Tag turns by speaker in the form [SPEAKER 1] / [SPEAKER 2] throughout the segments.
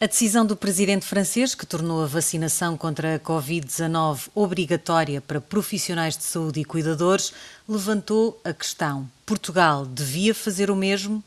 [SPEAKER 1] A decisão do presidente francês, que tornou a vacinação contra a Covid-19 obrigatória para profissionais de saúde e cuidadores, levantou a questão: Portugal devia fazer o mesmo?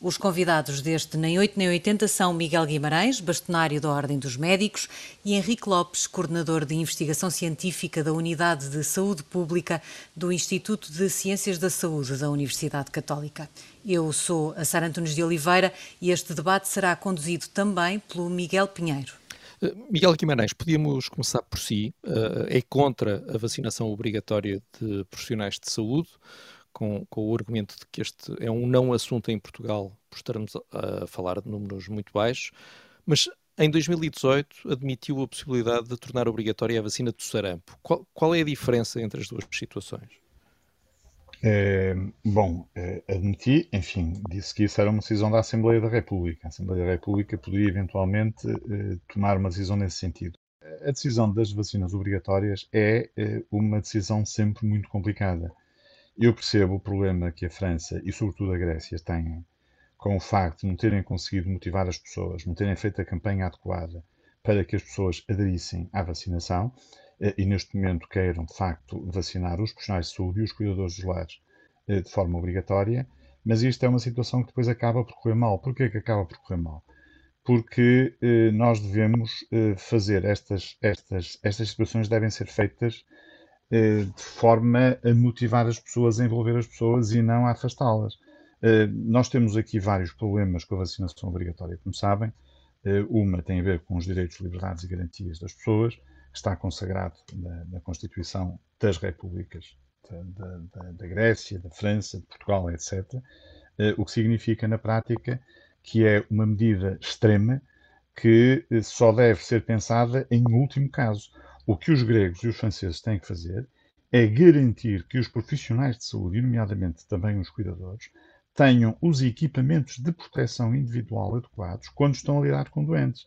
[SPEAKER 1] Os convidados deste Nem 8 Nem 80 são Miguel Guimarães, bastonário da Ordem dos Médicos, e Henrique Lopes, coordenador de investigação científica da Unidade de Saúde Pública do Instituto de Ciências da Saúde da Universidade Católica. Eu sou a Sara Antunes de Oliveira e este debate será conduzido também pelo Miguel Pinheiro.
[SPEAKER 2] Eh, Miguel Guimarães, podíamos começar por si. Eh, é contra a vacinação obrigatória de profissionais de saúde com, com, o argumento de que este é um não assunto em Portugal, por estarmos a, falar de números muito baixos, mas em 2018 admitiu a possibilidade de tornar obrigatória a vacina do sarampo. Qual, qual é a diferença entre as duas situações?
[SPEAKER 3] É, bom, é, admiti, enfim, disse que isso era uma decisão da Assembleia da República. A Assembleia da República poderia eventualmente é, tomar uma decisão nesse sentido. A decisão das vacinas obrigatórias é uma decisão sempre muito complicada. Eu percebo o problema que a França e, sobretudo, a Grécia têm com o facto de não terem conseguido motivar as pessoas, não terem feito a campanha adequada para que as pessoas aderissem à vacinação e, neste momento, queiram, de facto, vacinar os profissionais de saúde e os cuidadores dos lares eh, de forma obrigatória. Mas isto é uma situação que depois acaba por correr mal. Porquê que acaba por correr mal? Porque eh, nós devemos eh, fazer estas, estas, estas situações devem ser feitas eh, de forma a motivar as pessoas, a envolver as pessoas e não a afastá-las. Eh, nós temos aqui vários problemas com a vacinação obrigatória, como sabem. Eh, uma tem a ver com os direitos, liberdades e garantias das pessoas, está consagrado na, na Constituição das Repúblicas da, da, da, Grécia, da França, de Portugal, etc. O que significa, na prática, que é uma medida extrema que só deve ser pensada em último caso. O que os gregos e os franceses têm que fazer é garantir que os profissionais de saúde, nomeadamente também os cuidadores, tenham os equipamentos de proteção individual adequados quando estão a lidar com doentes.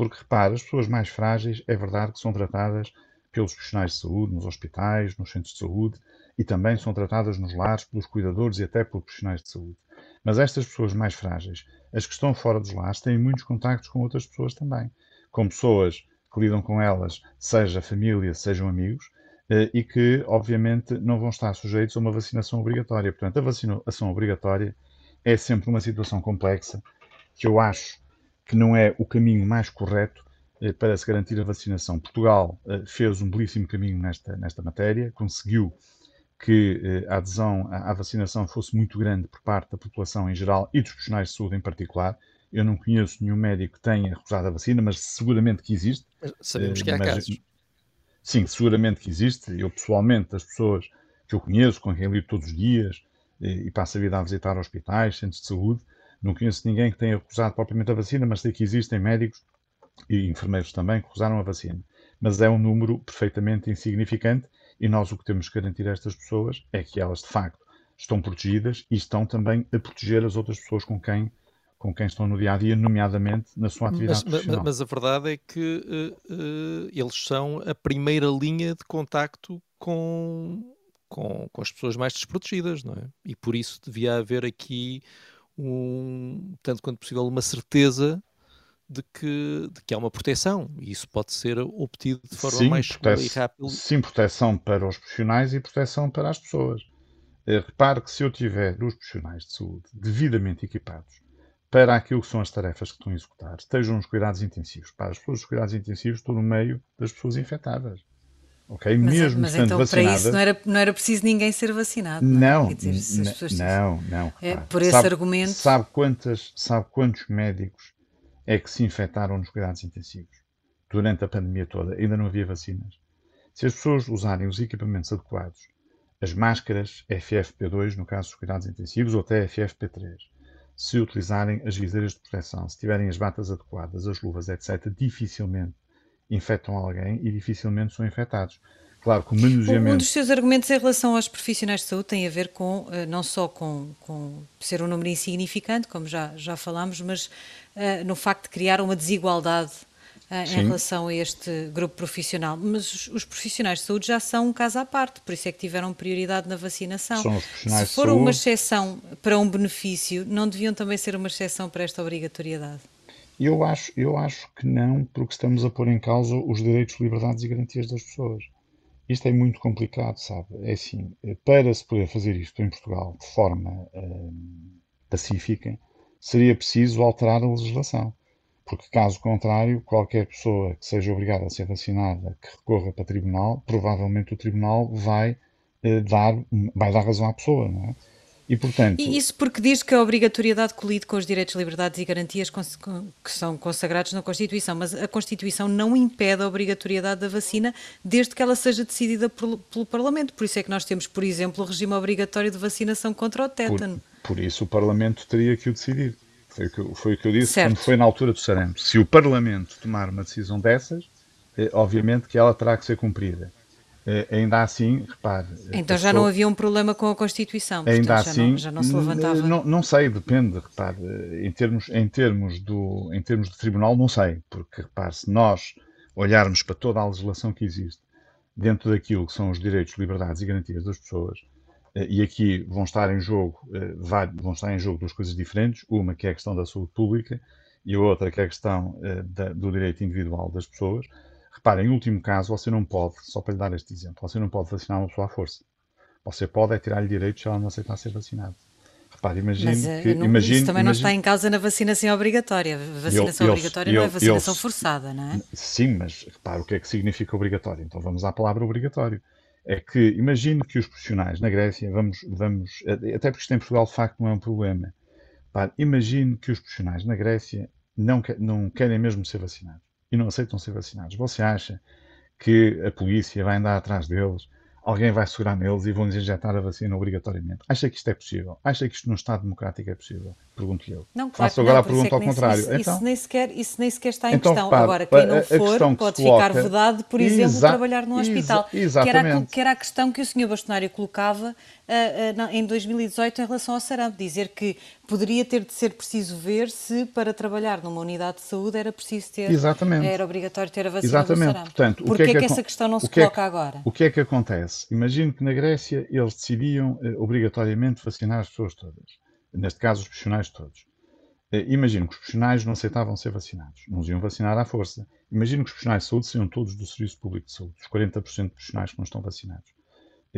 [SPEAKER 3] Porque, repare, as pessoas mais frágeis é verdade que são tratadas pelos profissionais de saúde, nos hospitais, nos centros de saúde e também são tratadas nos lares pelos cuidadores e até pelos profissionais de saúde. Mas estas pessoas mais frágeis, as que estão fora dos lares, têm muitos contactos com outras pessoas também. Com pessoas que lidam com elas, seja família, sejam amigos, eh, e que, obviamente, não vão estar sujeitos a uma vacinação obrigatória. Portanto, a vacinação obrigatória é sempre uma situação complexa que eu acho que não é o caminho mais correto eh, para se garantir a vacinação. Portugal eh, fez um belíssimo caminho nesta, nesta matéria, conseguiu que a adesão à vacinação fosse muito grande por parte da população em geral e dos profissionais de saúde em particular. Eu não conheço nenhum médico que tenha recusado a vacina, mas seguramente que existe.
[SPEAKER 2] Sabemos que há mas, casos.
[SPEAKER 3] Sim, seguramente que existe. Eu, pessoalmente, as pessoas que eu conheço, com quem lido todos os dias e passo a vida a visitar hospitais, centros de saúde, não conheço ninguém que tenha recusado propriamente a vacina, mas sei que existem médicos e enfermeiros também que recusaram a vacina. Mas é um número perfeitamente insignificante e nós o que temos que garantir a estas pessoas é que elas, de facto, estão protegidas e estão também a proteger as outras pessoas com quem com quem estão no dia a dia, nomeadamente na sua atividade
[SPEAKER 2] mas,
[SPEAKER 3] profissional.
[SPEAKER 2] Mas a verdade é que uh, uh, eles são a primeira linha de contacto com, com, com, as pessoas mais desprotegidas, não é? E por isso devia haver aqui, um, tanto quanto possível, uma certeza de que, de que há uma proteção e isso pode ser obtido de forma
[SPEAKER 3] sim,
[SPEAKER 2] mais segura e rápida.
[SPEAKER 3] Sim, proteção para os profissionais e proteção para as pessoas. Uh, repare que se eu tiver os profissionais de saúde devidamente equipados para aquilo que são as tarefas que estão a executar, estejam nos cuidados intensivos. Para as pessoas dos cuidados intensivos, estou no meio das pessoas infectadas. Ok?
[SPEAKER 1] Mas,
[SPEAKER 3] Mesmo
[SPEAKER 1] mas
[SPEAKER 3] estando
[SPEAKER 1] então
[SPEAKER 3] vacinada,
[SPEAKER 1] para isso não era, não era preciso ninguém ser vacinado.
[SPEAKER 3] Não,
[SPEAKER 1] não, dizer, pessoas-
[SPEAKER 3] não, não.
[SPEAKER 1] É, por esse
[SPEAKER 3] sabe,
[SPEAKER 1] argumento-
[SPEAKER 3] Sabe, quantas, sabe quantos médicos é que se infectaram nos cuidados intensivos? Durante a pandemia toda, ainda não havia vacinas. Se as pessoas usarem os equipamentos adequados, as máscaras FFP2, no caso dos cuidados intensivos, ou até FFP3, se utilizarem as viseiras de proteção, se tiverem as batas adequadas, as luvas, etc., dificilmente infectam alguém e dificilmente são infectados. Claro que o manuseamento...
[SPEAKER 1] Um dos seus argumentos em relação aos profissionais de saúde tem a ver com, eh, não só com, com ser um número insignificante, como já, já falámos, mas uh, no facto de criar uma desigualdade uh, em relação a este grupo profissional. Mas os, os, profissionais de saúde já são um caso à parte, por isso é que tiveram prioridade na vacinação.
[SPEAKER 3] São os profissionais
[SPEAKER 1] Se for
[SPEAKER 3] de saúde...
[SPEAKER 1] uma exceção para um benefício, não deviam também ser uma exceção para esta obrigatoriedade?
[SPEAKER 3] Eu, acho, eu acho que não, porque estamos a pôr em causa os direitos, liberdades e garantias das pessoas. Isto é muito complicado, sabe? É assim, para se poder fazer isto em Portugal de forma hum, pacífica, seria preciso alterar a legislação. Porque, caso contrário, qualquer pessoa que seja obrigada a ser vacinada, que recorra para o tribunal, provavelmente o tribunal vai, eh, dar, vai dar razão à pessoa, não é?
[SPEAKER 1] E, portanto... E isso porque diz que a obrigatoriedade colide com os direitos, liberdades e garantias que são consagrados na Constituição, mas a Constituição não impede a obrigatoriedade da vacina desde que ela seja decidida pelo, pelo Parlamento. Por isso é que nós temos, por exemplo, o regime obrigatório de vacinação contra o tétano.
[SPEAKER 3] Por, por isso o Parlamento teria que o decidir. Foi o que, foi o que eu disse certo. quando foi na altura do sarampo. Se o Parlamento tomar uma decisão dessas, eh, obviamente que ela terá que ser cumprida. Eh, ainda assim, repare.
[SPEAKER 1] Então já não havia um problema com a Constituição.
[SPEAKER 3] Portanto, ainda já assim, não, já não se levantava. Não, não sei, depende, repare. Em termos, em, termos do, em termos de tribunal, não sei. Porque, repare, se nós olharmos para toda a legislação que existe dentro daquilo que são os direitos, liberdades e garantias das pessoas, eh, e aqui vão estar em jogo eh, vão estar em jogo duas coisas diferentes, uma que é a questão da saúde pública e a outra que é a questão do direito individual das pessoas. Repara, em último caso, você não pode, só para lhe dar este exemplo, você não pode vacinar uma pessoa à força. Você pode é tirar-lhe direitos se ela não aceitar ser vacinada. Repare, imagine Mas,
[SPEAKER 1] que. Não, imagine, isso também imagine, não está em causa na vacinação obrigatória. Vacinação eu, obrigatória eu, não é vacinação eu, forçada, não é?
[SPEAKER 3] Sim, mas repare o que é que significa obrigatório. Então vamos à palavra obrigatório. É que imagine que os profissionais na Grécia, vamos, vamos até porque isto em Portugal de facto não é um problema. Repare, imagine que os profissionais na Grécia não, não querem mesmo ser vacinados e não aceitam ser vacinados. Você acha que a polícia vai andar atrás deles, alguém vai segurar neles e vão-lhes injetar a vacina obrigatoriamente? Acha que isto é possível? Acha que isto num Estado democrático é possível? Pergunto-lhe eu. Não, claro, Faço agora não, a pergunta é ao contrário.
[SPEAKER 1] Isso, então, isso, nem sequer, isso nem sequer está em então, questão. Repare, agora, quem não for pode coloca... ficar vedado, por exemplo, trabalhar num hospital.
[SPEAKER 3] exatamente.
[SPEAKER 1] Que era, que era a questão que o Sr. Bastonário colocava em 2018 em relação ao sarampo. Dizer que poderia ter de ser preciso ver se para trabalhar numa unidade de saúde era preciso ter,
[SPEAKER 3] Exatamente.
[SPEAKER 1] era obrigatório ter a vacina Exatamente. do sarampo.
[SPEAKER 3] Portanto,
[SPEAKER 1] Porquê é que, é que essa questão não se
[SPEAKER 3] que
[SPEAKER 1] coloca
[SPEAKER 3] é
[SPEAKER 1] que, agora?
[SPEAKER 3] O que é que acontece? Imagino que na Grécia eles decidiam uh, obrigatoriamente vacinar as pessoas todas. Neste caso, os profissionais todos. Uh, imagino que os profissionais não aceitavam ser vacinados. Não os iam vacinar à força. Imagino que os profissionais de saúde seriam todos do Serviço Público de Saúde. Os 40% de profissionais que não estão vacinados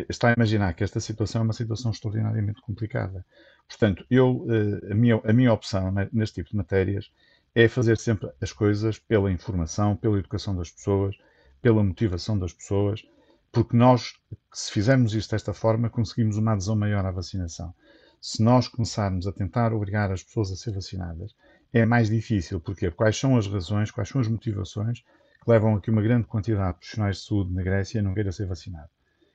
[SPEAKER 3] está a imaginar que esta situação é uma situação extraordinariamente complicada. Portanto, eu, eh, a, minha, a minha opção neste tipo de matérias é fazer sempre as coisas pela informação, pela educação das pessoas, pela motivação das pessoas, porque nós, se fizermos isto desta forma, conseguimos uma adesão maior à vacinação. Se nós começarmos a tentar obrigar as pessoas a ser vacinadas, é mais difícil. Porquê? Quais são as razões, quais são as motivações que levam a que uma grande quantidade de profissionais de saúde na Grécia não queira ser vacinado?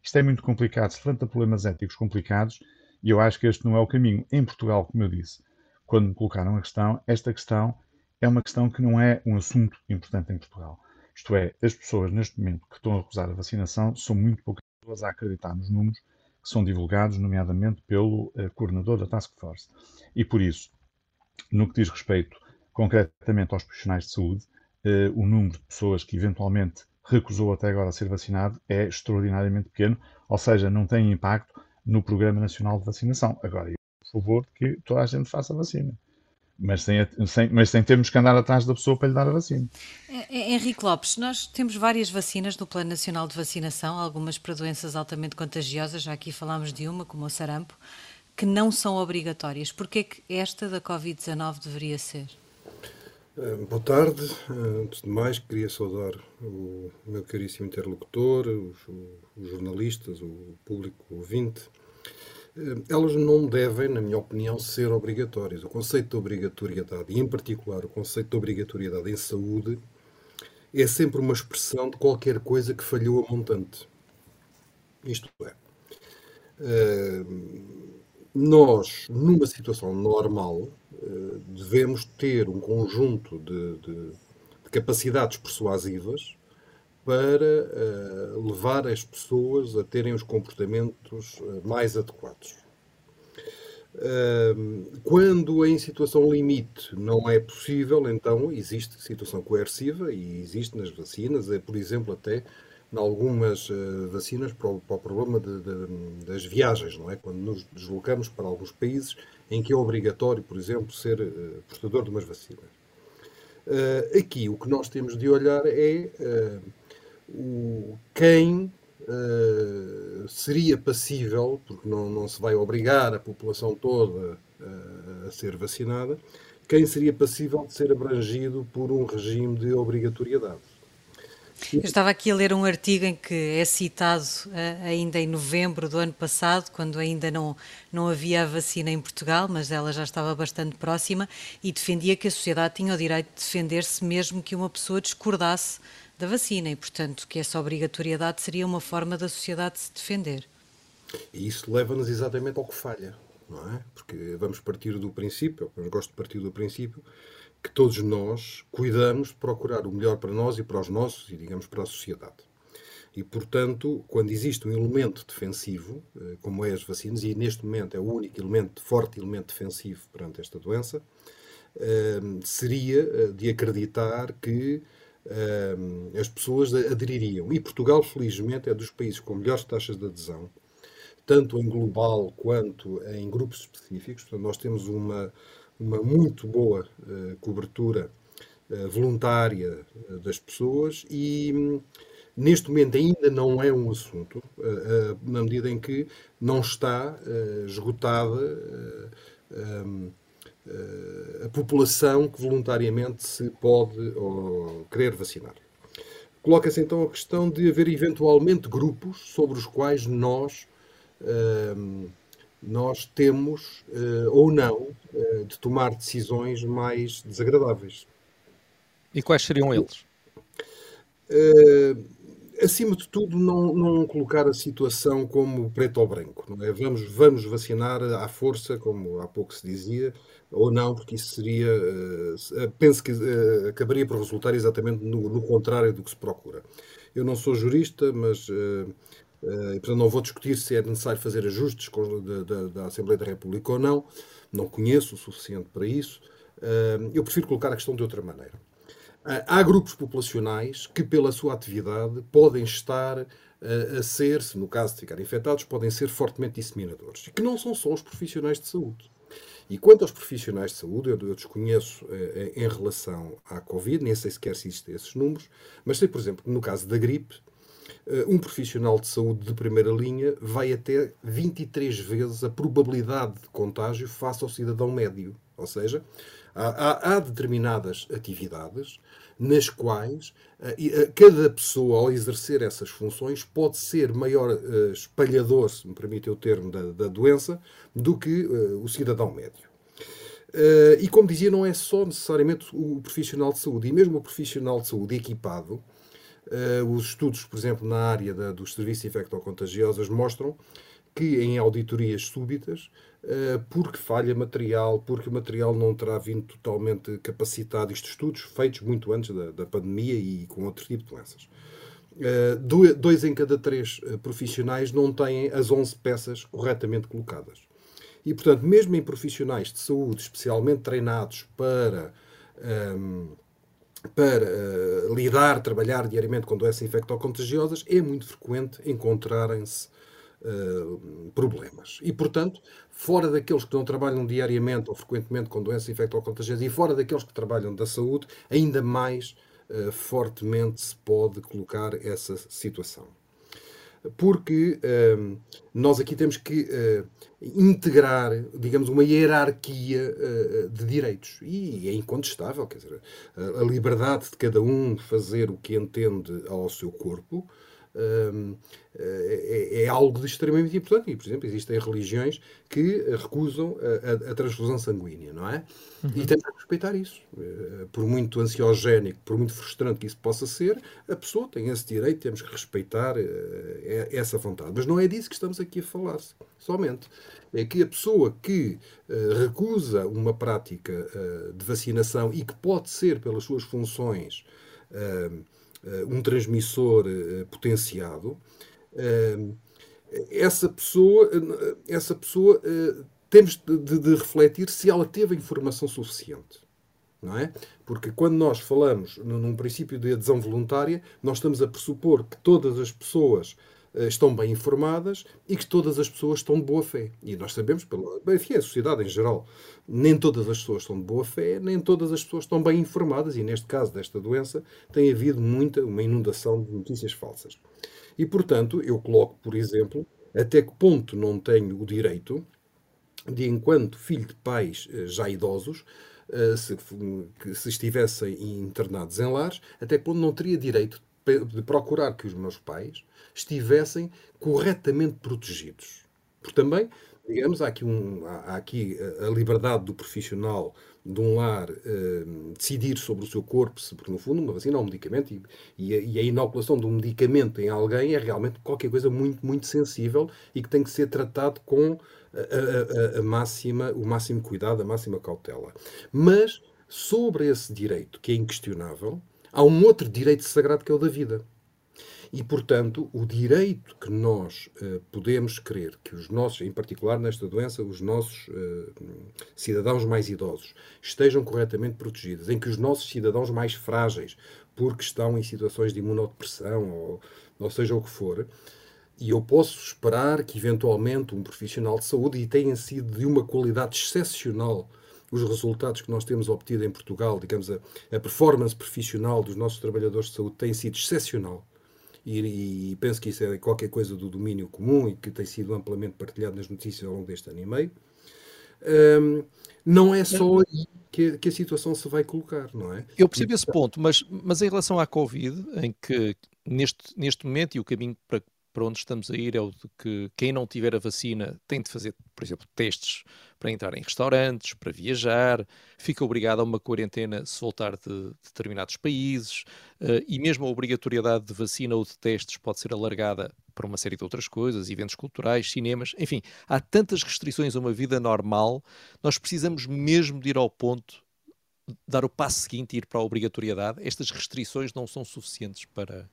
[SPEAKER 3] Isto é muito complicado, se levanta problemas éticos complicados e eu acho que este não é o caminho. Em Portugal, como eu disse, quando me colocaram a questão, esta questão é uma questão que não é um assunto importante em Portugal. Isto é, as pessoas neste momento que estão a recusar a vacinação são muito poucas pessoas a acreditar nos números que são divulgados, nomeadamente pelo uh, coordenador da Task Force. E por isso, no que diz respeito concretamente aos profissionais de saúde, uh, o número de pessoas que eventualmente recusou até agora ser vacinado é extraordinariamente pequeno, ou seja, não tem impacto no Programa Nacional de Vacinação. Agora, eu por favor que toda a gente faça a vacina. Mas sem, sem, mas sem termos que andar atrás da pessoa para lhe dar a vacina.
[SPEAKER 1] Henrique Lopes, nós temos várias vacinas no Plano Nacional de Vacinação, algumas para doenças altamente contagiosas, já aqui falámos de uma, como o sarampo, que não são obrigatórias. Porquê é que esta da Covid-19 deveria ser?
[SPEAKER 4] Eh, boa tarde. Eh, antes de mais, queria saudar o meu caríssimo interlocutor, os, os jornalistas, o público ouvinte. Eh, elas não devem, na minha opinião, ser obrigatórias. O conceito de obrigatoriedade, e em particular o conceito de obrigatoriedade em saúde, é sempre uma expressão de qualquer coisa que falhou a montante. Isto é, nós, numa situação normal, eh, devemos ter um conjunto de, de, de capacidades persuasivas para uh, levar as pessoas a terem os comportamentos uh, mais adequados. Quando em situação limite não é possível, então existe situação coerciva e existe nas vacinas, é, por exemplo, até em algumas vacinas para o, para o problema de, de, das viagens, não é? Quando nos deslocamos para alguns países em que é obrigatório, por exemplo, ser uh, portador de umas vacinas. Uh, aqui o que nós temos de olhar é o, quem seria passível, porque não, não se vai obrigar a população toda a ser vacinada, quem seria passível de ser abrangido por um regime de obrigatoriedade.
[SPEAKER 1] Eu estava aqui a ler um artigo em que é citado uh, ainda em novembro do ano passado, quando ainda não, não havia a vacina em Portugal, mas ela já estava bastante próxima, e defendia que a sociedade tinha o direito de defender-se mesmo que uma pessoa discordasse da vacina, e portanto que essa obrigatoriedade seria uma forma da sociedade se defender.
[SPEAKER 4] E isso leva-nos exatamente ao que falha, não é? Porque vamos partir do princípio, eu gosto de partir do princípio, que todos nós cuidamos de procurar o melhor para nós e para os nossos e, digamos, para a sociedade. E, portanto, quando existe um elemento defensivo, eh, como é as vacinas, e neste momento é o único elemento, forte elemento defensivo perante esta doença, eh, seria eh, de acreditar que as pessoas adeririam. E Portugal, felizmente, é dos países com melhores taxas de adesão, tanto em global quanto em grupos específicos. Portanto, nós temos uma, uma muito boa uh, cobertura uh, voluntária uh, das pessoas e um, neste momento ainda não é um assunto, na medida em que não está esgotada um, a população que voluntariamente se pode ou, querer vacinar. Coloca-se então a questão de haver eventualmente grupos sobre os quais nós hum, nós temos uh, ou não uh, de tomar decisões mais desagradáveis.
[SPEAKER 2] E quais seriam eles?
[SPEAKER 4] Uh, acima de tudo, não, não colocar a situação como preto ou branco. Não é? vamos, vamos vacinar à força, como há pouco se dizia, ou não, porque isso seria. penso que acabaria por resultar exatamente no, no, contrário do que se procura. Eu não sou jurista, mas Uh, e, portanto, não vou discutir se é necessário fazer ajustes da, Assembleia da República ou não. Não conheço o suficiente para isso. Uh, eu prefiro colocar a questão de outra maneira. Uh, há grupos populacionais que, pela sua atividade, podem estar a ser, se no caso de ficarem infectados, podem ser fortemente disseminadores. Que não são só os profissionais de saúde. E quanto aos profissionais de saúde, eu, eu desconheço em relação à Covid, nem sei sequer se existem esses números, mas sei, por exemplo, que no caso da gripe, eh, um profissional de saúde de primeira linha vai até 23 vezes a probabilidade de contágio face ao cidadão médio. Ou seja, há, há determinadas atividades nas quais uh, cada pessoa, ao exercer essas funções, pode ser maior espalhador, se me permite o termo, da, da doença, do que o cidadão médio. e como dizia, não é só necessariamente o profissional de saúde, e mesmo o profissional de saúde equipado Uh, os estudos, por exemplo, na área da, dos serviços infectocontagiosos mostram que em auditorias súbitas, uh, porque falha material, porque o material não terá vindo totalmente capacitado, isto estudos feitos muito antes da, da pandemia e com outro tipo de doenças. Uh, dois em cada três profissionais não têm as 11 peças corretamente colocadas. E, portanto, mesmo em profissionais de saúde especialmente treinados para um, ehm, para uh, lidar, trabalhar diariamente com doenças infectocontagiosas, é muito frequente encontrarem-se uh, problemas. E, portanto, fora daqueles que não trabalham diariamente ou frequentemente com doenças infectocontagiosas e fora daqueles que trabalham da saúde, ainda mais uh, fortemente se pode colocar essa situação porque uh, nós aqui temos que uh, integrar, digamos, uma hierarquia uh, de direitos. E é incontestável, quer dizer, a liberdade de cada um fazer o que entende ao seu corpo é, é, algo de extremamente importante. E, por exemplo, existem religiões que recusam a, a, a transfusão sanguínea, não é? Uhum. E temos que respeitar isso. Eh, por muito ansiogénico, por muito frustrante que isso possa ser, a pessoa tem esse direito, temos que respeitar eh, essa vontade. Mas não é disso que estamos aqui a falar, somente. É que a pessoa que recusa uma prática de vacinação e que pode ser, pelas suas funções, um transmissor potenciado, essa pessoa, essa pessoa temos de, de, refletir se ela teve a informação suficiente. É? Porque quando nós falamos num princípio de adesão voluntária, nós estamos a pressupor que todas as pessoas estão bem informadas e que todas as pessoas estão de boa fé. E nós sabemos, pelo, enfim, a sociedade em geral, nem todas as pessoas estão de boa fé, nem todas as pessoas estão bem informadas, e neste caso desta doença tem havido muita, uma inundação de notícias falsas. E, portanto, eu coloco, por exemplo, até que ponto não tenho o direito de, enquanto filho de pais uh, já idosos, eh, se, se estivessem internados em lares, até quando não teria direito de procurar que os meus pais estivessem corretamente protegidos. Porque também, digamos, há aqui, um, há aqui a liberdade do profissional de um lar uh, decidir sobre o seu corpo, porque no fundo uma vacina é um medicamento e, e, a, e, a, inoculação de um medicamento em alguém é realmente qualquer coisa muito, muito sensível e que tem que ser tratado com a, a, a máxima, o máximo cuidado, a máxima cautela. Mas sobre esse direito, que é inquestionável, há um outro direito sagrado que é o da vida. E, portanto, o direito que nós uh, podemos querer que os nossos, em particular nesta doença, os nossos uh, cidadãos mais idosos estejam corretamente protegidos, em que os nossos cidadãos mais frágeis, porque estão em situações de imunodepressão ou, ou seja o que for, e eu posso esperar que eventualmente um profissional de saúde, e tenha sido de uma qualidade excepcional os resultados que nós temos obtido em Portugal, digamos, a, a performance profissional dos nossos trabalhadores de saúde tem sido excepcional. E, e, penso que isso é qualquer coisa do domínio comum e que tem sido amplamente partilhado nas notícias ao longo deste ano e meio. Um, não é só aí que, que, a situação se vai colocar, não é?
[SPEAKER 2] Eu percebo esse ponto, mas, mas em relação à Covid, em que neste, neste momento e o caminho para, para onde estamos a ir é o de que quem não tiver a vacina tem de fazer, por exemplo, testes para entrar em restaurantes, para viajar, fica obrigado a uma quarentena se voltar de, determinados países, uh, e mesmo a obrigatoriedade de vacina ou de testes pode ser alargada para uma série de outras coisas, eventos culturais, cinemas, enfim, há tantas restrições a uma vida normal, nós precisamos mesmo de ir ao ponto dar o passo seguinte e ir para a obrigatoriedade. Estas restrições não são suficientes para,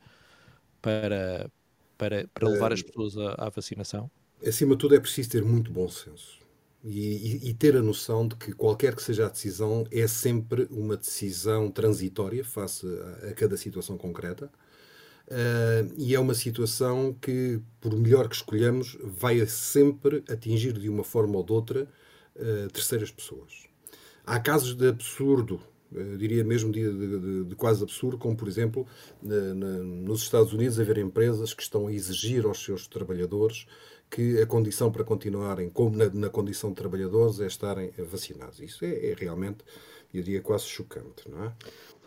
[SPEAKER 2] para, para, para levar as pessoas à, à, vacinação?
[SPEAKER 4] Acima de tudo, é preciso ter muito bom senso e, e, ter a noção de que qualquer que seja a decisão é sempre uma decisão transitória face a, a cada situação concreta. Uh, e é uma situação que, por melhor que escolhamos, vai sempre atingir de uma forma ou de outra uh, terceiras pessoas. Há casos de absurdo eu diria mesmo de, de, de, quase absurdo, como por exemplo na, nos Estados Unidos haver empresas que estão a exigir aos seus trabalhadores que a condição para continuarem como na, na condição de trabalhadores é estarem vacinados. Isso é, é realmente, eu diria, quase chocante, não é?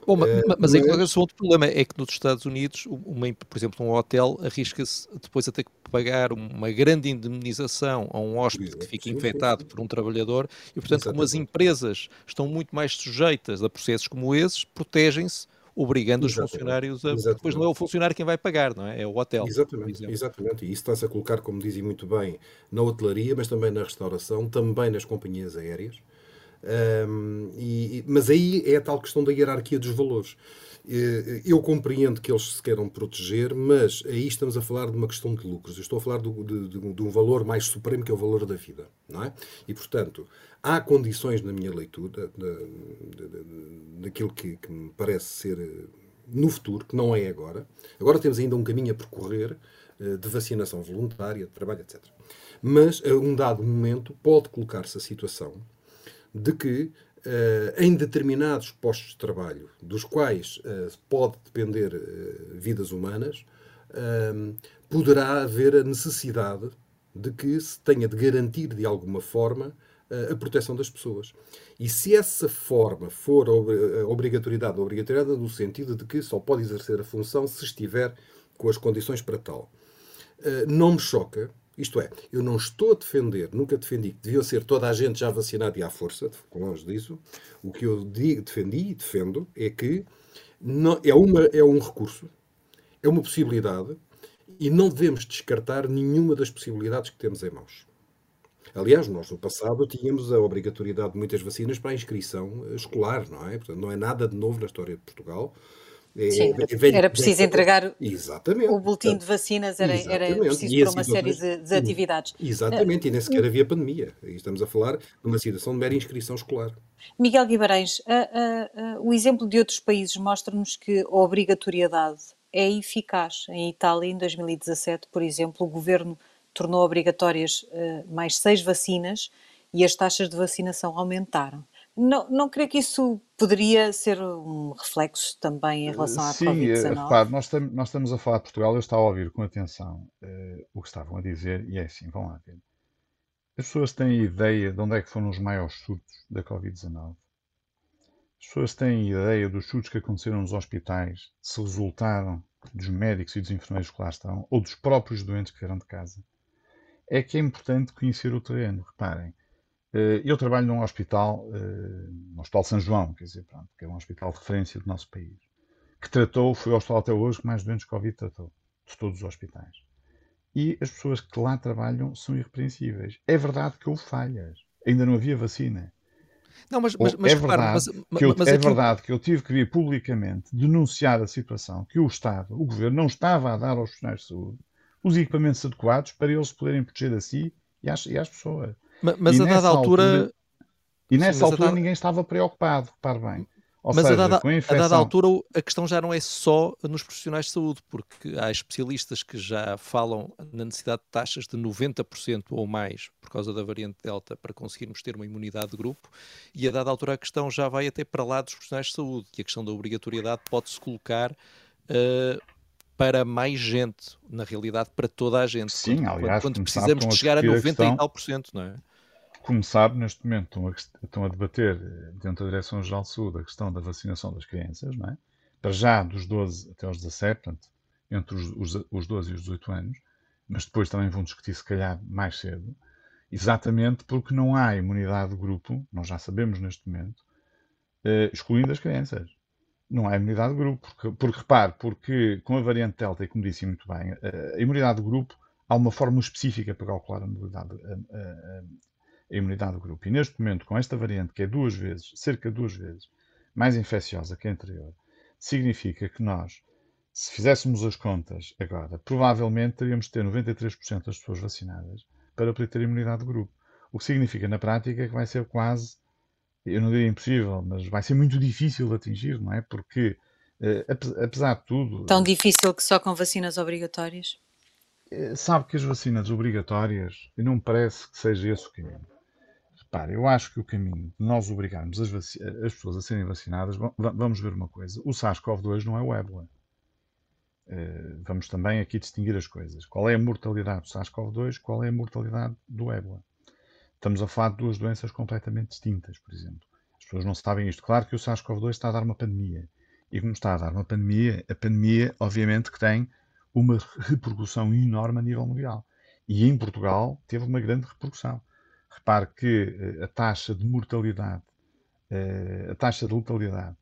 [SPEAKER 2] Bom, mas, uh, mas aí mas... outro problema é que nos Estados Unidos, uma, por exemplo, um hotel arrisca-se depois a ter que pagar uma grande indemnização a um hóspede que fica infectado por um trabalhador e, portanto, como as empresas estão muito mais sujeitas a processos como esses, protegem-se obrigando exatamente. os funcionários a. Exatamente. Depois não é o funcionário quem vai pagar, não é? É o hotel.
[SPEAKER 4] Exatamente, exatamente. E isso está-se a colocar, como dizem muito bem, na hotelaria, mas também na restauração, também nas companhias aéreas. Um, e, mas aí é a tal questão da hierarquia dos valores. Eh, eu compreendo que eles se queiram proteger, mas aí estamos a falar de uma questão de lucros. Eu estou a falar de, de, um valor mais supremo que é o valor da vida, não é? E portanto há condições na minha leitura daquilo que, que, me parece ser eh, no futuro, que não é agora. Agora temos ainda um caminho a percorrer eh, de vacinação voluntária, de trabalho, etc. Mas a um dado momento pode colocar-se a situação de que em determinados postos de trabalho, dos quais uh, pode depender uh, vidas humanas, poderá haver a necessidade de que se tenha de garantir de alguma forma a proteção das pessoas. E se essa forma for obrigatoriedade, obrigatoriedade no sentido de que só pode exercer a função se estiver com as condições para tal, não me choca isto é, eu não estou a defender, nunca defendi que devia ser toda a gente já vacinada e à força, longe disso. O que eu defendi e defendo é que não, é, uma, é um recurso, é uma possibilidade e não devemos descartar nenhuma das possibilidades que temos em mãos. Aliás, nós no passado tínhamos a obrigatoriedade de muitas vacinas para a inscrição escolar, não é? Portanto, não é nada de novo na história de Portugal.
[SPEAKER 1] É, Sim, é, era preciso entregar exatamente, o boletim de vacinas, era, era preciso para uma série de, de, atividades.
[SPEAKER 4] Exatamente, e nem sequer havia pandemia. E estamos a falar de uma situação de mera inscrição escolar.
[SPEAKER 1] Miguel Guimarães, a, a, a, o exemplo de outros países mostra-nos que a obrigatoriedade é eficaz. Em Itália, em 2017, por exemplo, o governo tornou obrigatórias uh, mais seis vacinas e as taxas de vacinação aumentaram. Não, não creio que isso poderia ser um reflexo também em relação à
[SPEAKER 3] Sim,
[SPEAKER 1] Covid-19?
[SPEAKER 3] Sim, repare, nós, nós, estamos a falar de Portugal, eu estava a ouvir com atenção uh, o que estavam a dizer, e é assim, vão lá ver. As pessoas têm ideia de onde é que foram os maiores surtos da Covid-19? As pessoas têm ideia dos chutes que aconteceram nos hospitais, se resultaram dos médicos e dos enfermeiros que lá estão, ou dos próprios doentes que vieram de casa. É que é importante conhecer o terreno. Reparem, eh, eu trabalho num hospital, eh, no Hospital São João, quer dizer, pronto, que é um hospital de referência do nosso país, que tratou, foi o hospital até hoje que mais doentes de Covid tratou, de todos os hospitais. E as pessoas que lá trabalham são irrepreensíveis. É verdade que houve falhas. Ainda não havia vacina.
[SPEAKER 2] Não, mas, mas, mas
[SPEAKER 3] é, verdade,
[SPEAKER 2] mas,
[SPEAKER 3] que eu, é verdade que eu tive que vir publicamente denunciar a situação que o Estado, o Governo, não estava a dar aos profissionais de saúde os equipamentos adequados para eles poderem proteger a si e às, e às pessoas.
[SPEAKER 2] Mas, mas a dada altura... altura...
[SPEAKER 3] E nessa sim, altura dada... ninguém estava preocupado, repare bem.
[SPEAKER 2] Ou Mas seja, a, dada, infecção... a, dada, altura a questão já não é só nos profissionais de saúde, porque há especialistas que já falam na necessidade de taxas de 90% ou mais por causa da variante Delta para conseguirmos ter uma imunidade de grupo, e a dada altura a questão já vai até para lá dos profissionais de saúde, que a questão da obrigatoriedade pode-se colocar uh, para mais gente, na realidade para toda a gente.
[SPEAKER 3] Sim,
[SPEAKER 2] quando,
[SPEAKER 3] aliás,
[SPEAKER 2] quando precisamos de chegar a 90 questão... e tal por cento, não é?
[SPEAKER 3] como sabe, neste momento estão a, estão a debater eh, dentro da Direção-Geral de Saúde a questão da vacinação das crianças, não é? Para já dos 12 até aos 17, portanto, entre os, os, os 12 e os 18 anos, mas depois também vão discutir, se calhar, mais cedo, exatamente porque não há imunidade de grupo, nós já sabemos neste momento, eh, excluindo as crianças. Não há imunidade de grupo, porque, porque repare, porque com a variante Delta, e como disse muito bem, eh, a imunidade de grupo, há uma forma específica para calcular a, imunidade, a, a, a imunidade do grupo. E neste momento, com esta variante, que é duas vezes, cerca de duas vezes, mais infecciosa que a anterior, significa que nós, se fizéssemos as contas agora, provavelmente teríamos de ter 93% das pessoas vacinadas para poder ter imunidade de grupo. O que significa, na prática, que vai ser quase, eu não diria impossível, mas vai ser muito difícil de atingir, não é? Porque, eh, apesar de tudo.
[SPEAKER 1] Tão difícil que só com vacinas obrigatórias?
[SPEAKER 3] Eh, sabe que as vacinas obrigatórias, não me parece que seja esse o caminho. Repare, eu acho que o caminho de nós obrigarmos as, as pessoas a serem vacinadas, vamos ver uma coisa: o SARS-CoV-2 não é o ébola. Vamos também aqui distinguir as coisas. Qual é a mortalidade do SARS-CoV-2? Qual é a mortalidade do ébola? Estamos a falar de duas doenças completamente distintas, por exemplo. As pessoas não sabem isto. Claro que o SARS-CoV-2 está a dar uma pandemia. E como está a dar uma pandemia, a pandemia, obviamente, que tem uma repercussão enorme a nível mundial. E em Portugal teve uma grande repercussão. Repare que eh, a taxa de mortalidade, eh, a taxa de letalidade,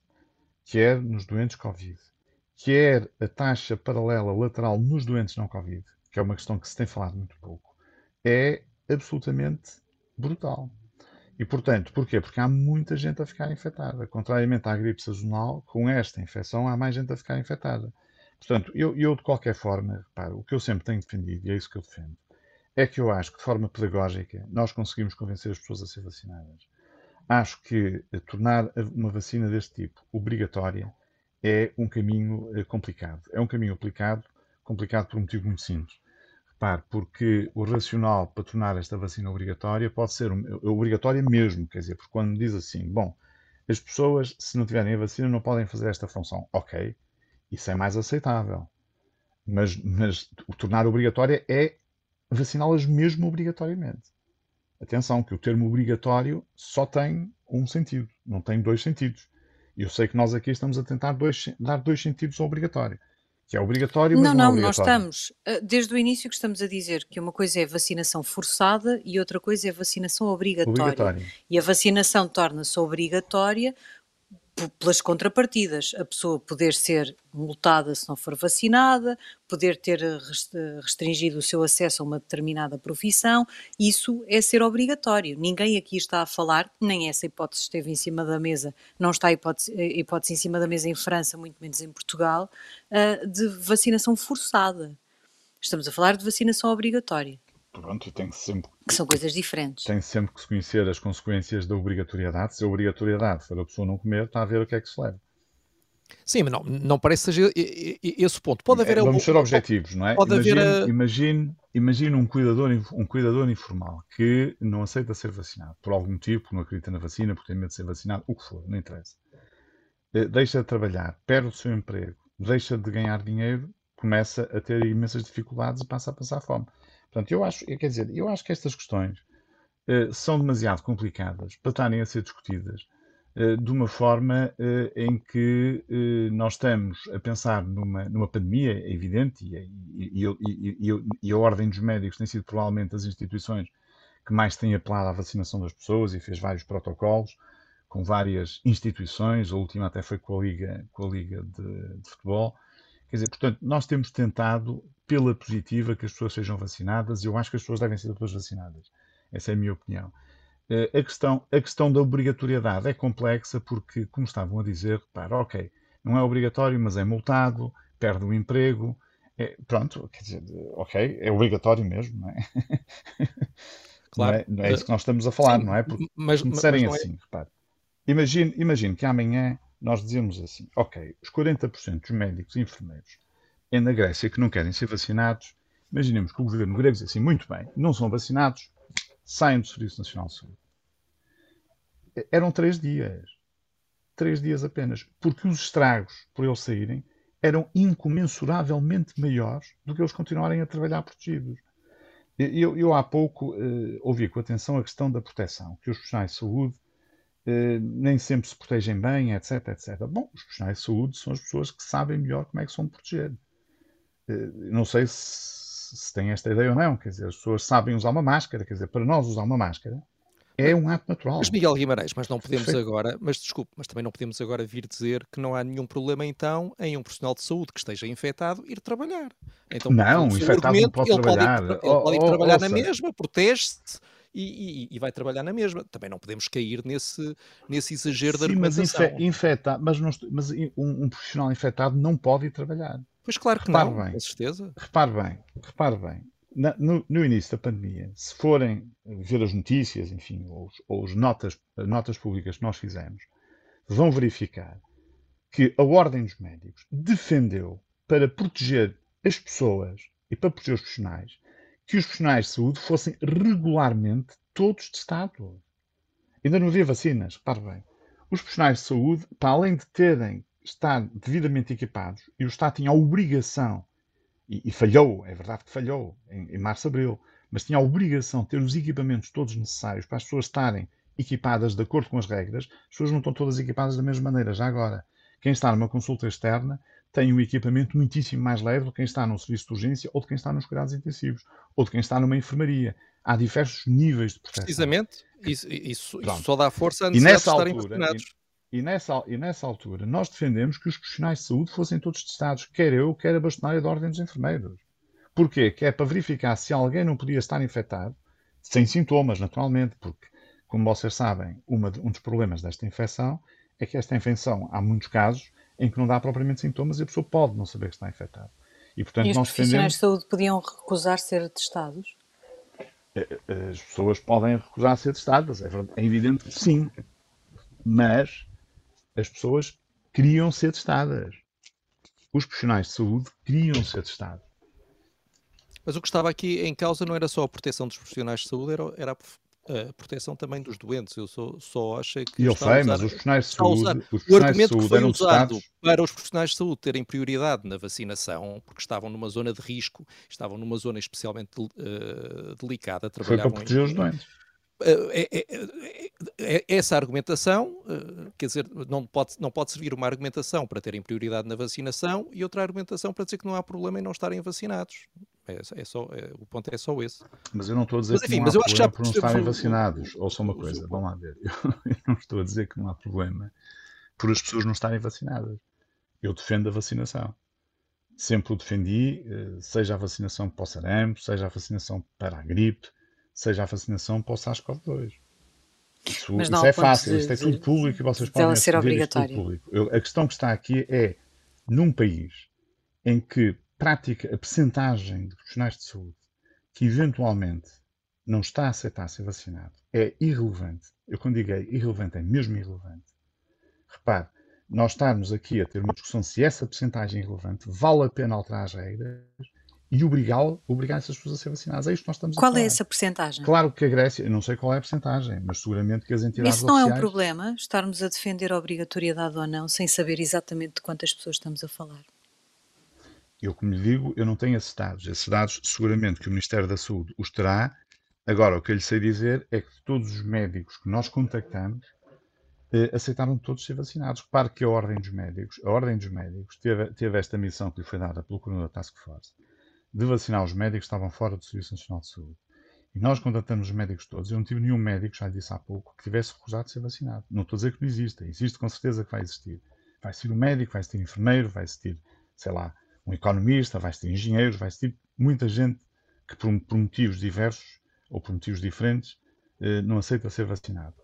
[SPEAKER 3] quer nos doentes Covid, quer a taxa paralela lateral nos doentes não Covid, que é uma questão que se tem falado muito pouco, é absolutamente brutal. E, portanto, porquê? Porque há muita gente a ficar infectada. Contrariamente à gripe sazonal, com esta infecção há mais gente a ficar infectada. Portanto, eu, eu de qualquer forma, reparo, o que eu sempre tenho defendido, e é isso que eu defendo, é que eu acho que de forma pedagógica nós conseguimos convencer as pessoas a ser vacinadas. Acho que eh, tornar uma vacina deste tipo obrigatória é um caminho eh, complicado. É um caminho aplicado, complicado por um motivo muito simples. Repare, porque o racional para tornar esta vacina obrigatória pode ser eh, obrigatória mesmo, quer dizer, porque quando diz assim, bom, as pessoas, se não tiverem a vacina, não podem fazer esta função. Ok, isso é mais aceitável. Mas, mas o tornar obrigatória é vaciná-las mesmo obrigatoriamente. Atenção, que o termo obrigatório só tem um sentido, não tem dois sentidos. Eu sei que nós aqui estamos a tentar dois, dar dois sentidos ao obrigatório. Que é obrigatório, mas não, não,
[SPEAKER 1] não nós estamos, eh, desde o início que estamos a dizer que uma coisa é vacinação forçada e outra coisa é vacinação obrigatória. obrigatória. E a vacinação torna-se obrigatória pelas contrapartidas, a pessoa poder ser multada se não for vacinada, poder ter restringido o seu acesso a uma determinada profissão, isso é ser obrigatório. Ninguém aqui está a falar, nem essa hipótese esteve em cima da mesa, não está a hipótese, a hipótese em cima da mesa em França, muito menos em Portugal, de vacinação forçada. Estamos a falar de vacinação obrigatória.
[SPEAKER 3] Pronto, tem que sempre.
[SPEAKER 1] Que são coisas diferentes.
[SPEAKER 3] Tem sempre que se conhecer as consequências da obrigatoriedade. Se a obrigatoriedade for a pessoa não comer, está a ver o que é que se leva.
[SPEAKER 2] Sim, mas não, não parece seja esse o ponto. Pode haver...
[SPEAKER 3] É, vamos ser objetivos, não é? Pode imagine, haver... Imagine, imagine um, cuidador, um cuidador informal que não aceita ser vacinado, por algum porque não acredita na vacina, porque tem medo de ser vacinado, o que for, não interessa. Eh, deixa de trabalhar, perde o seu emprego, deixa de ganhar dinheiro, começa a ter imensas dificuldades e passa a passar fome. Portanto, eu acho, quer dizer, eu acho que estas questões uh, são demasiado complicadas para estarem a ser discutidas uh, de uma forma uh, em que nós estamos a pensar numa, numa pandemia, é evidente, e, e, e, e, a Ordem dos Médicos tem sido provavelmente as instituições que mais têm apelado à vacinação das pessoas e fez vários protocolos com várias instituições, a última até foi com a Liga, com a Liga de, de Futebol. Quer dizer, portanto, nós temos tentado, pela positiva, que as pessoas sejam vacinadas e eu acho que as pessoas devem ser todas vacinadas. Essa é a minha opinião. Eh, a questão, a questão da obrigatoriedade é complexa porque, como estavam a dizer, repara, ok, não é obrigatório, mas é multado, perde o emprego. É, pronto, quer dizer, ok, é obrigatório mesmo, não é? Claro. Não é, não é isso que nós estamos a falar, Sim, não é? Porque mas, se disserem mas é... assim, repare, imagine, imagine que amanhã nós dizemos assim, ok, os 40% dos médicos e enfermeiros é na Grécia que não querem ser vacinados, imaginemos que o governo grego diz assim, muito bem, não são vacinados, saem do Serviço Nacional de Saúde. Eram três dias. Três dias apenas. Porque os estragos, por eles saírem, eram incomensuravelmente maiores do que eles continuarem a trabalhar protegidos. Eu, eu há pouco uh, ouvi com atenção a questão da proteção, que os profissionais de saúde uh, nem sempre se protegem bem, etc, etc. Bom, os profissionais de saúde são as pessoas que sabem melhor como é que se vão proteger. Uh, não sei se, se têm esta ideia ou não, quer dizer, as pessoas sabem usar uma máscara, quer dizer, para nós usar uma máscara é um ato natural.
[SPEAKER 2] Mas Miguel Guimarães, mas não podemos Perfeito. agora, mas desculpe, mas também não podemos agora vir dizer que não há nenhum problema então em um profissional de saúde que esteja infectado ir trabalhar. Então,
[SPEAKER 3] não, infectado não pode
[SPEAKER 2] ele
[SPEAKER 3] trabalhar.
[SPEAKER 2] Pode ir, ele oh, pode ir oh, trabalhar na mesma, protege-se. E, e, e, vai trabalhar na mesma. Também não podemos cair nesse, nesse exagero Sim, da argumentação.
[SPEAKER 3] Mas, infeta, mas, não, mas um, um, profissional infectado não pode ir trabalhar.
[SPEAKER 2] Pois claro que repare não, bem, com certeza.
[SPEAKER 3] Repare bem, repare bem na, no, no, início da pandemia, se forem ver as notícias, enfim, ou, ou as notas, notas públicas que nós fizemos, vão verificar que a Ordem dos Médicos defendeu para proteger as pessoas e para proteger os profissionais que os profissionais de saúde fossem regularmente todos testados. Ainda não havia vacinas, repare bem. Os profissionais de saúde, para além de terem estar devidamente equipados, e o Estado tinha a obrigação e, e, falhou, é verdade que falhou, em, em março, abril, mas tinha a obrigação de ter os equipamentos todos necessários para as pessoas estarem equipadas de acordo com as regras. As pessoas não estão todas equipadas da mesma maneira. Já agora, quem está numa consulta externa tem um equipamento muitíssimo mais leve do que quem está num serviço de urgência ou de quem está nos cuidados intensivos ou de quem está numa enfermaria. Há diversos níveis de proteção.
[SPEAKER 2] Precisamente, isso, isso, isso só dá força a necessidade de estarem altura, vacinados.
[SPEAKER 3] E nessa, e nessa altura, nós defendemos que os profissionais de saúde fossem todos testados, quer eu, quer a bastonária da Ordem dos Enfermeiros. Porquê? Que é para verificar se alguém não podia estar infectado, sem sintomas, naturalmente, porque, como vocês sabem, uma, um dos problemas desta infecção é que esta infecção, há muitos casos em que não dá propriamente sintomas e a pessoa pode não saber que está infectada.
[SPEAKER 1] E, portanto, e os nós profissionais defendemos... de saúde podiam recusar ser testados?
[SPEAKER 3] Eh, eh, as pessoas podem recusar ser testadas, é, é evidente que sim, mas as pessoas queriam ser testadas. Os profissionais de saúde queriam ser testados.
[SPEAKER 2] Mas o que estava aqui em causa não era só a proteção dos profissionais de saúde, era, era a proteção também dos doentes. Eu só, só achei que.
[SPEAKER 3] Eu sei, mas os profissionais de saúde.
[SPEAKER 2] O argumento que foi usado para os profissionais de saúde terem prioridade na vacinação, porque estavam numa zona de risco, estavam numa zona especialmente uh, delicada.
[SPEAKER 3] Foi para proteger em, os doentes.
[SPEAKER 2] É, é, é, essa argumentação, quer dizer, não pode, não pode servir uma argumentação para terem prioridade na vacinação e outra argumentação para dizer que não há problema em não estarem vacinados. É, é só, o ponto é só esse.
[SPEAKER 3] Mas eu não estou a dizer mas, enfim, que não há problema por não estarem vacinados. Ou só uma coisa, vamos lá ver. Eu, eu não estou a dizer que não há problema por as pessoas não estarem vacinadas. Eu defendo a vacinação. Sempre o defendi, eh, seja a vacinação para o sarampo, seja a vacinação para a gripe, seja a vacinação para o SARS-CoV-2. Isso, isso é fácil, de, isto é tudo público e vocês podem ser obrigatório. público. Eu, a questão que está aqui é, num país em que prática a percentagem de profissionais de saúde que eventualmente não está a aceitar ser vacinado é irrelevante. Eu quando digo é irrelevante, é mesmo irrelevante. Repare, nós estarmos aqui a ter uma discussão se essa percentagem é relevante, vale a pena alterar as regras e obrigá obrigar essas pessoas a ser vacinadas. É isto que nós estamos
[SPEAKER 1] qual
[SPEAKER 3] a.
[SPEAKER 1] Qual é essa percentagem?
[SPEAKER 3] Claro que a Grécia, eu não sei qual é a percentagem, mas seguramente que as entidades
[SPEAKER 1] Isso não
[SPEAKER 3] oficiais...
[SPEAKER 1] é um problema, estarmos a defender a obrigatoriedade ou não, sem saber exatamente de quantas pessoas estamos a falar?
[SPEAKER 3] Eu, como lhe digo, eu não tenho esses dados. Esses dados, seguramente que o Ministério da Saúde os terá. Agora, o que eu lhe sei dizer é que todos os médicos que nós contactamos eh, aceitaram todos ser vacinados. Repare que a Ordem dos Médicos, a Ordem dos Médicos teve, teve esta missão que lhe foi dada pelo Coronel Task Force de vacinar os médicos que estavam fora do Serviço Nacional de Saúde. E nós contatamos os médicos todos. Eu não tive nenhum médico, já lhe disse há pouco, que tivesse recusado de ser vacinado. Não estou a dizer que não exista. Existe com certeza que vai existir. Vai existir um médico, vai existir um enfermeiro, vai existir, sei lá, um economista, vai existir engenheiros, vai existir muita gente que por, por motivos diversos ou por motivos diferentes eh, não aceita ser vacinado.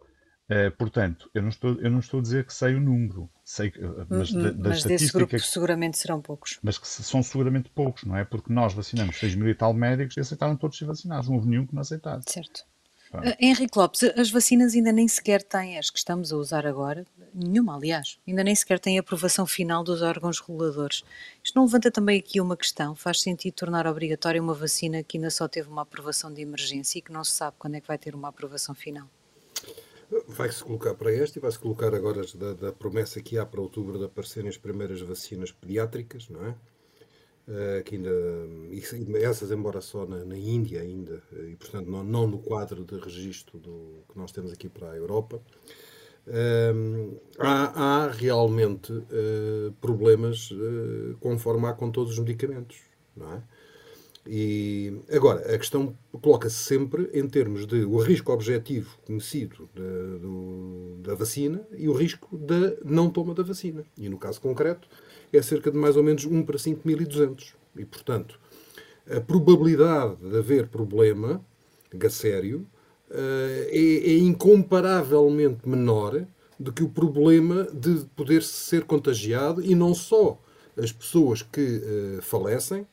[SPEAKER 3] Uh, portanto, eu não, estou, eu não estou a dizer que sei o número, sei, uh, mas, da, da
[SPEAKER 1] mas desse grupo seguramente serão poucos.
[SPEAKER 3] Mas que são seguramente poucos, não é? Porque nós vacinamos 6 mil e tal médicos e aceitaram todos ser vacinados, não houve nenhum que não aceitasse.
[SPEAKER 1] Certo. Uh, Henrique Lopes, as vacinas ainda nem sequer têm, as que estamos a usar agora, nenhuma aliás, ainda nem sequer têm aprovação final dos órgãos reguladores. Isto não levanta também aqui uma questão? Faz sentido tornar obrigatória uma vacina que ainda só teve uma aprovação de emergência e que não se sabe quando é que vai ter uma aprovação final?
[SPEAKER 4] Vai-se colocar para esta e vai-se colocar agora da, da, promessa que há para outubro de aparecerem as primeiras vacinas pediátricas, não é? Uh, que ainda, essas embora só na, na, Índia ainda, e portanto não, não no quadro de registro do, que nós temos aqui para a Europa, uh, há, há, realmente uh, problemas conforme há com todos os medicamentos, não é? E agora, a questão coloca-se sempre em termos de o risco objetivo conhecido da, do, da vacina e o risco da não toma da vacina. E no caso concreto, é cerca de mais ou menos 1 para 5.200. E, portanto, a probabilidade de haver problema a sério eh, é, é incomparavelmente menor do que o problema de poder ser contagiado e não só as pessoas que uh, falecem,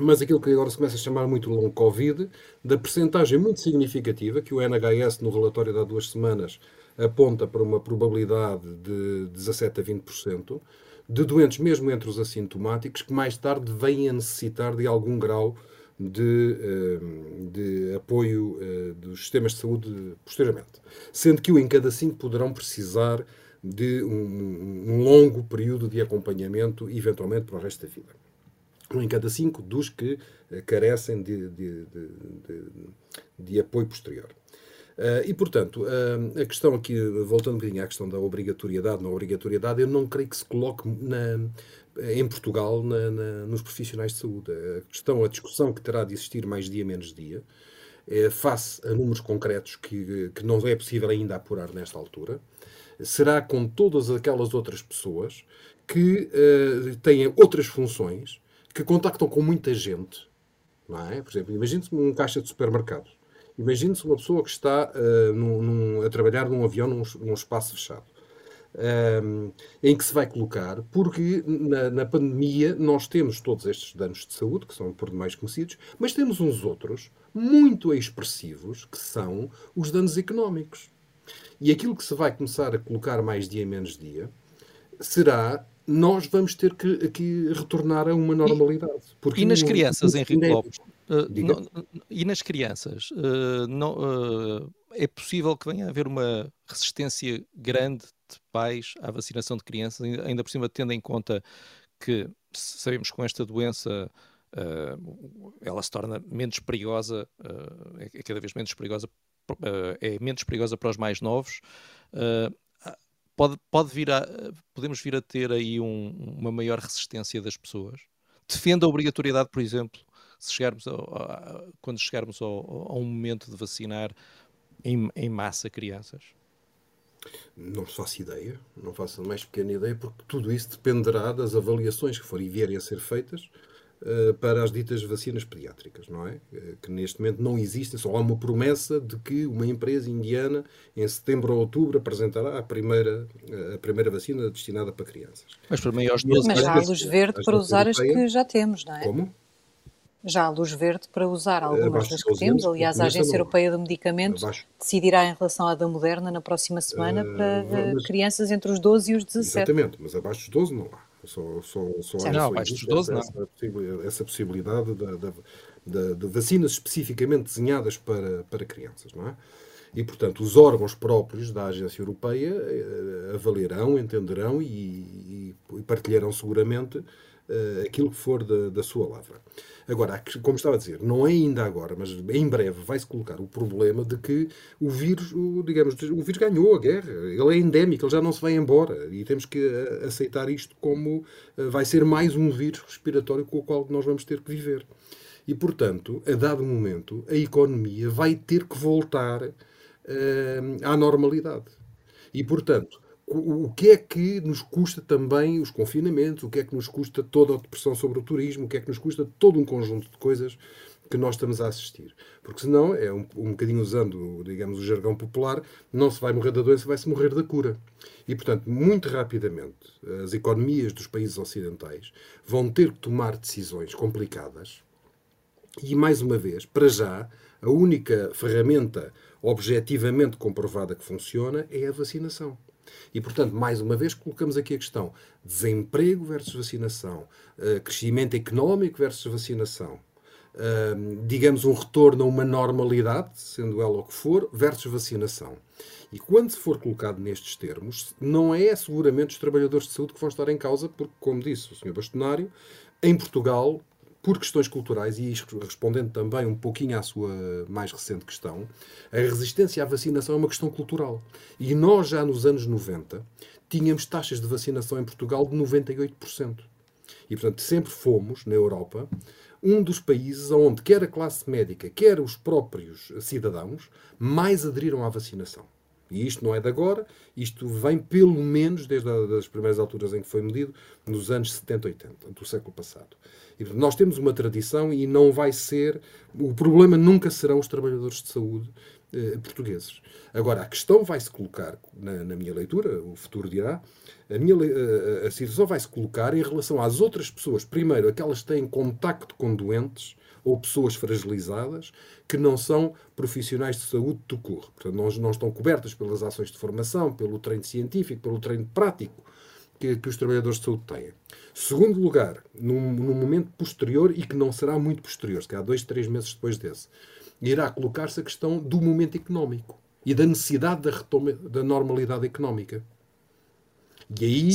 [SPEAKER 4] mas aquilo que agora se começa a chamar muito long Covid, da percentagem muito significativa, que o NHS no relatório de há duas semanas aponta para uma probabilidade de 17 a 20%, de doentes mesmo entre os assintomáticos, que mais tarde vêm a necessitar de algum grau de, eh, de apoio eh, dos sistemas de saúde posteriormente. Sendo que um em cada cinco poderão precisar de um, um longo período de acompanhamento, eventualmente para o resto da vida um em cada cinco dos que uh, carecem de, de, de, de, apoio posterior. Uh, e, portanto, uh, a questão aqui, voltando um bocadinho à questão da obrigatoriedade, não obrigatoriedade, eu não creio que se coloque na, em Portugal na, na, nos profissionais de saúde. A questão, a discussão que terá de existir mais dia menos dia, é, face a números concretos que, que não é possível ainda apurar nesta altura, será com todas aquelas outras pessoas que uh, têm outras funções que contactam com muita gente. Não é? Por exemplo, imagine-se um caixa de supermercado. Imagine-se uma pessoa que está uh, num, num, a trabalhar num avião num, num espaço fechado. Um, eh, em que se vai colocar, porque na, na, pandemia nós temos todos estes danos de saúde, que são por demais conhecidos, mas temos uns outros muito expressivos, que são os danos económicos. E aquilo que se vai começar a colocar mais dia menos dia será nós vamos ter que, que retornar a uma normalidade.
[SPEAKER 2] e nas crianças, Henrique Lopes? Uh, não, e nas crianças, uh, não, uh, é possível que venha a haver uma resistência grande de pais à vacinação de crianças, ainda por cima tendo em conta que sabemos que com esta doença ela se torna menos perigosa, é, é cada vez menos perigosa, é menos perigosa para os mais novos pode, pode vir a, podemos vir a ter aí um, uma maior resistência das pessoas. Defende a obrigatoriedade, por exemplo, se chegarmos a, quando chegarmos ao, a um momento de vacinar em, em massa crianças?
[SPEAKER 4] Não faço ideia, não faço a mais pequena ideia, porque tudo isso dependerá das avaliações que forem vierem a ser feitas para as ditas vacinas pediátricas, não é? Eh, que neste momento não existem, só há uma promessa de que uma empresa indiana, em setembro ou outubro, apresentará a primeira, eh, a primeira vacina destinada para crianças.
[SPEAKER 2] Mas para maiores 12
[SPEAKER 1] Mas há luz verde para usar as que já temos, não é?
[SPEAKER 4] Como?
[SPEAKER 1] já a luz verde para usar algumas das que temos. Aliás, a Agência Europeia de Medicamentos Abaixo. decidirá em relação à da Moderna na próxima semana uh, para mas, crianças entre os 12 e os 17.
[SPEAKER 4] Exatamente, mas abaixo dos 12 não há. Só, só,
[SPEAKER 2] só não, 12
[SPEAKER 4] essa, não. Essa possibilidade da, da, da, de vacinas especificamente desenhadas para, para crianças, não é? E, portanto, os órgãos próprios da Agência Europeia eh, avaliarão, entenderão e, e partilharão seguramente uh, aquilo que for da, da sua lavra. Agora, como estava a dizer, não é ainda agora, mas em breve vai-se colocar o problema de que o vírus, o, digamos, o vírus ganhou a guerra. Ele é endémico, ele já não se vai embora. E temos que eh, aceitar isto como vai ser mais um vírus respiratório com o qual nós vamos ter que viver. E, portanto, a dado momento, a economia vai ter que voltar uh, à normalidade. E, portanto, o, que é que nos custa também os confinamentos, o que é que nos custa toda a depressão sobre o turismo, o que é que nos custa todo um conjunto de coisas que nós estamos a assistir. Porque senão, é um, um bocadinho usando, digamos, o jargão popular, não se vai morrer da doença, vai-se morrer da cura. E, portanto, muito rapidamente, as economias dos países ocidentais vão ter que tomar decisões complicadas, e, mais uma vez, para já, a única ferramenta objetivamente comprovada que funciona é a vacinação. E, portanto, mais uma vez, colocamos aqui a questão: desemprego versus vacinação, uh, crescimento económico versus vacinação, uh, digamos, um retorno a uma normalidade, sendo ela o que for, versus vacinação. E quando se for colocado nestes termos, não é seguramente os trabalhadores de saúde que vão estar em causa, porque, como disse o Sr. Bastonário, em Portugal por questões culturais, e respondendo também um pouquinho à sua mais recente questão, a resistência à vacinação é uma questão cultural. E nós, já nos anos 90, tínhamos taxas de vacinação em Portugal de 98%. E, portanto, sempre fomos, na Europa, um dos países onde quer a classe médica, quer os próprios cidadãos, mais aderiram à vacinação. E isto não é de agora, isto vem pelo menos desde as primeiras alturas em que foi medido, nos anos 70, 80, do século passado. E, nós temos uma tradição e não vai ser. O problema nunca serão os trabalhadores de saúde eh, portugueses. Agora, a questão vai-se colocar, na, na, minha leitura, o futuro dirá, a, minha, a, a situação vai-se colocar em relação às outras pessoas. Primeiro, aquelas que têm contacto com doentes ou pessoas fragilizadas que não são profissionais de saúde do curso. Portanto, não, não estão cobertas pelas ações de formação, pelo treino científico, pelo treino prático que, que os trabalhadores de saúde têm. Segundo lugar, num, num, momento posterior, e que não será muito posterior, se calhar dois, três meses depois desse, irá colocar-se a questão do momento económico e da necessidade da, retoma, da normalidade económica. E aí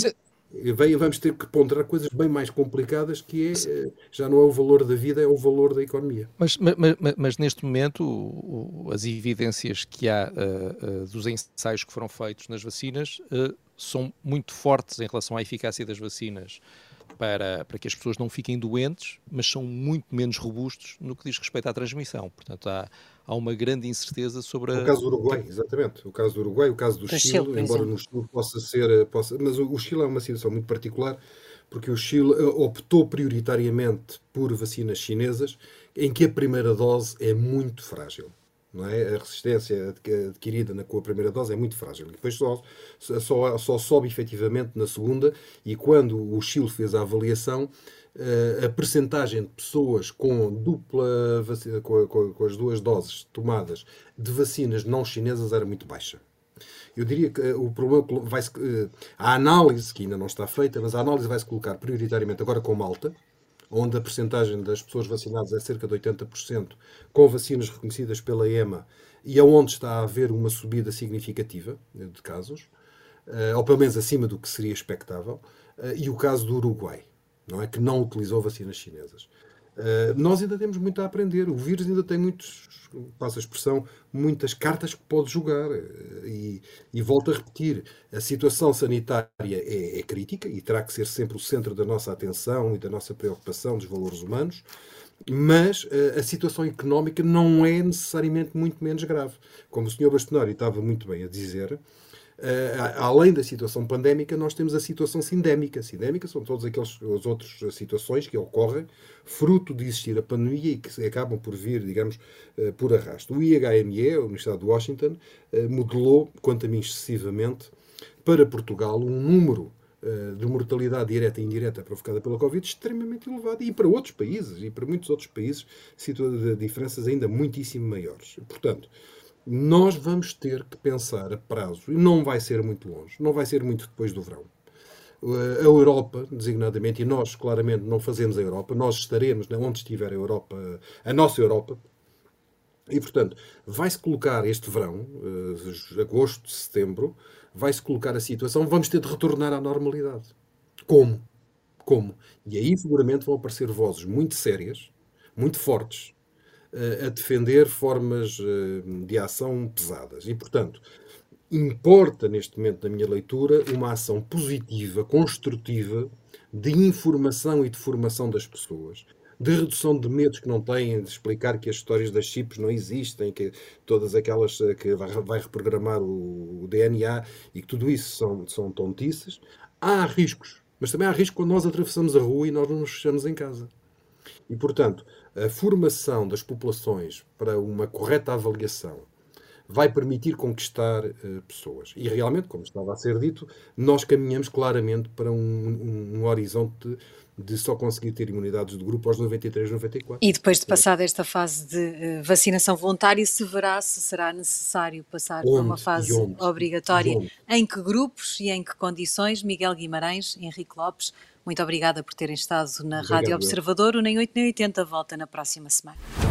[SPEAKER 4] vamos ter que ponderar coisas bem mais complicadas que é, eh, já não é o valor da vida, é o valor da economia.
[SPEAKER 2] Mas, mas, mas neste momento, as evidências que há uh, uh, dos ensaios que foram feitos nas vacinas uh, são muito fortes em relação à eficácia das vacinas para, para que as pessoas não fiquem doentes, mas são muito menos robustos no que diz respeito à transmissão. Portanto, há, há uma grande incerteza sobre a...
[SPEAKER 4] O caso do Uruguai, exatamente. O caso do Uruguai, o caso do Chile, Chile embora no Chile possa ser... Possa, mas o, Chile é uma situação muito particular, porque o Chile eh, optou prioritariamente por vacinas chinesas, em que a primeira dose é muito frágil não é? A resistência adquirida na, com a primeira dose é muito frágil. E depois só, só, só sobe efetivamente na segunda, e quando o Chile fez a avaliação, eh, a percentagem de pessoas com dupla vacina, com, com, com, as duas doses tomadas de vacinas não chinesas era muito baixa. Eu diria que eh, o problema vai eh, a análise, que ainda não está feita, mas a análise vai se colocar prioritariamente agora com Malta, onde a percentagem das pessoas vacinadas é cerca de 80%, com vacinas reconhecidas pela EMA, e aonde está a haver uma subida significativa de casos, eh, ou pelo menos acima do que seria expectável, eh, e o caso do Uruguai, não é que não utilizou vacinas chinesas. Uh, nós ainda temos muito a aprender. O vírus ainda tem muitos, passa a expressão, muitas cartas que pode jogar. Uh, e, e volto a repetir: a situação sanitária é, é, crítica e terá que ser sempre o centro da nossa atenção e da nossa preocupação dos valores humanos. Mas uh, a situação económica não é necessariamente muito menos grave. Como o Sr. Bastonari estava muito bem a dizer, além da situação pandémica, nós temos a situação sindémica. Sindémica são todas aquelas as outras situações que ocorrem fruto de existir a pandemia e que acabam por vir, digamos, uh, por arrasto. O IHME, a Universidade de Washington, uh, modelou, quanto a mim excessivamente, para Portugal um número de mortalidade direta e indireta provocada pela Covid extremamente elevada e para outros países e para muitos outros países situa diferenças ainda muitíssimo maiores. Portanto, nós vamos ter que pensar a prazo, e não vai ser muito longe, não vai ser muito depois do verão. A Europa, designadamente, e nós claramente não fazemos a Europa, nós estaremos onde estiver a Europa, a nossa Europa, e portanto, vai-se colocar este verão, uh, agosto, setembro, vai-se colocar a situação, vamos ter de retornar à normalidade. Como? Como? E aí seguramente vão aparecer vozes muito sérias, muito fortes, a defender formas uh, de ação pesadas. E portanto, importa neste momento, na minha leitura, uma ação positiva, construtiva, de informação e de formação das pessoas, de redução de medos que não têm, de explicar que as histórias das chips não existem, que todas aquelas eh, que vai, reprogramar o, DNA e que tudo isso são, são tontices. Há riscos, mas também há risco quando nós atravessamos a rua e nós não nos fechamos em casa. E, portanto, a formação das populações para uma correta avaliação vai permitir conquistar uh, pessoas. E realmente, como estava a ser dito, nós caminhamos claramente para um, um, um horizonte de só conseguir ter imunidades de grupo aos 93, 94.
[SPEAKER 1] E depois de passar esta fase de uh, vacinação voluntária, se verá se será necessário passar onde, para uma fase onde, obrigatória. Em que grupos e em que condições? Miguel Guimarães, Henrique Lopes, muito obrigada por terem estado na Obrigado. Rádio Observador. O Nem 8 Nem 80 volta na próxima semana.